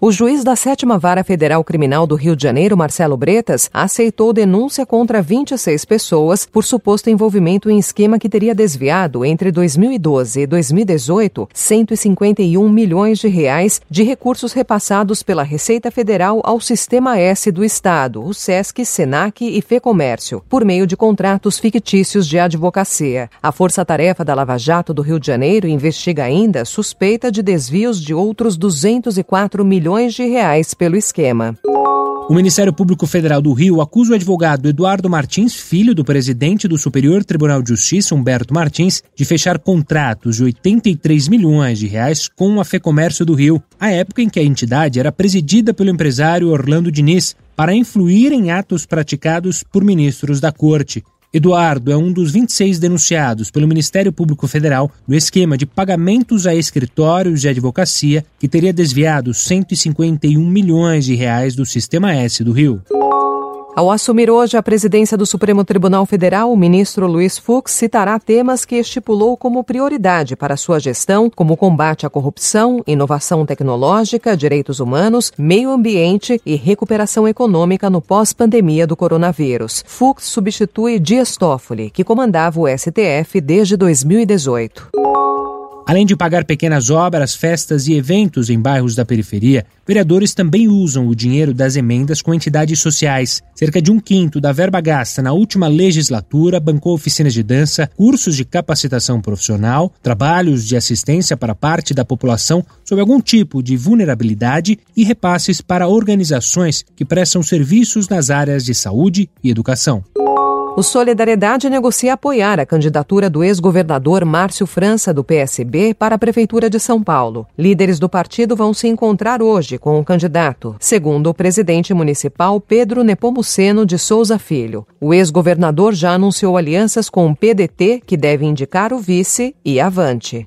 O juiz da Sétima Vara Federal Criminal do Rio de Janeiro, Marcelo Bretas, aceitou denúncia contra 26 pessoas por suposto envolvimento em esquema que teria desviado entre 2012 e 2018 151 milhões de reais de recursos repassados pela Receita Federal ao Sistema S do Estado, o SESC, SENAC e FEComércio, por meio de contratos fictícios de advocacia. A Força Tarefa da Lava Jato do Rio de Janeiro investiga ainda suspeita de desvios de outros 204 milhões milhões de reais pelo esquema. O Ministério Público Federal do Rio acusa o advogado Eduardo Martins, filho do presidente do Superior Tribunal de Justiça, Humberto Martins, de fechar contratos de 83 milhões de reais com a FEComércio do Rio, à época em que a entidade era presidida pelo empresário Orlando Diniz, para influir em atos praticados por ministros da corte. Eduardo é um dos 26 denunciados pelo Ministério Público Federal no esquema de pagamentos a escritórios de advocacia que teria desviado 151 milhões de reais do Sistema S do Rio. Ao assumir hoje a presidência do Supremo Tribunal Federal, o ministro Luiz Fux citará temas que estipulou como prioridade para sua gestão, como combate à corrupção, inovação tecnológica, direitos humanos, meio ambiente e recuperação econômica no pós-pandemia do coronavírus. Fux substitui Dias Toffoli, que comandava o STF desde 2018. Além de pagar pequenas obras, festas e eventos em bairros da periferia, vereadores também usam o dinheiro das emendas com entidades sociais. Cerca de um quinto da verba gasta na última legislatura bancou oficinas de dança, cursos de capacitação profissional, trabalhos de assistência para parte da população sob algum tipo de vulnerabilidade e repasses para organizações que prestam serviços nas áreas de saúde e educação. O Solidariedade negocia apoiar a candidatura do ex-governador Márcio França, do PSB, para a Prefeitura de São Paulo. Líderes do partido vão se encontrar hoje com o candidato, segundo o presidente municipal Pedro Nepomuceno de Souza Filho. O ex-governador já anunciou alianças com o PDT, que deve indicar o vice, e Avante.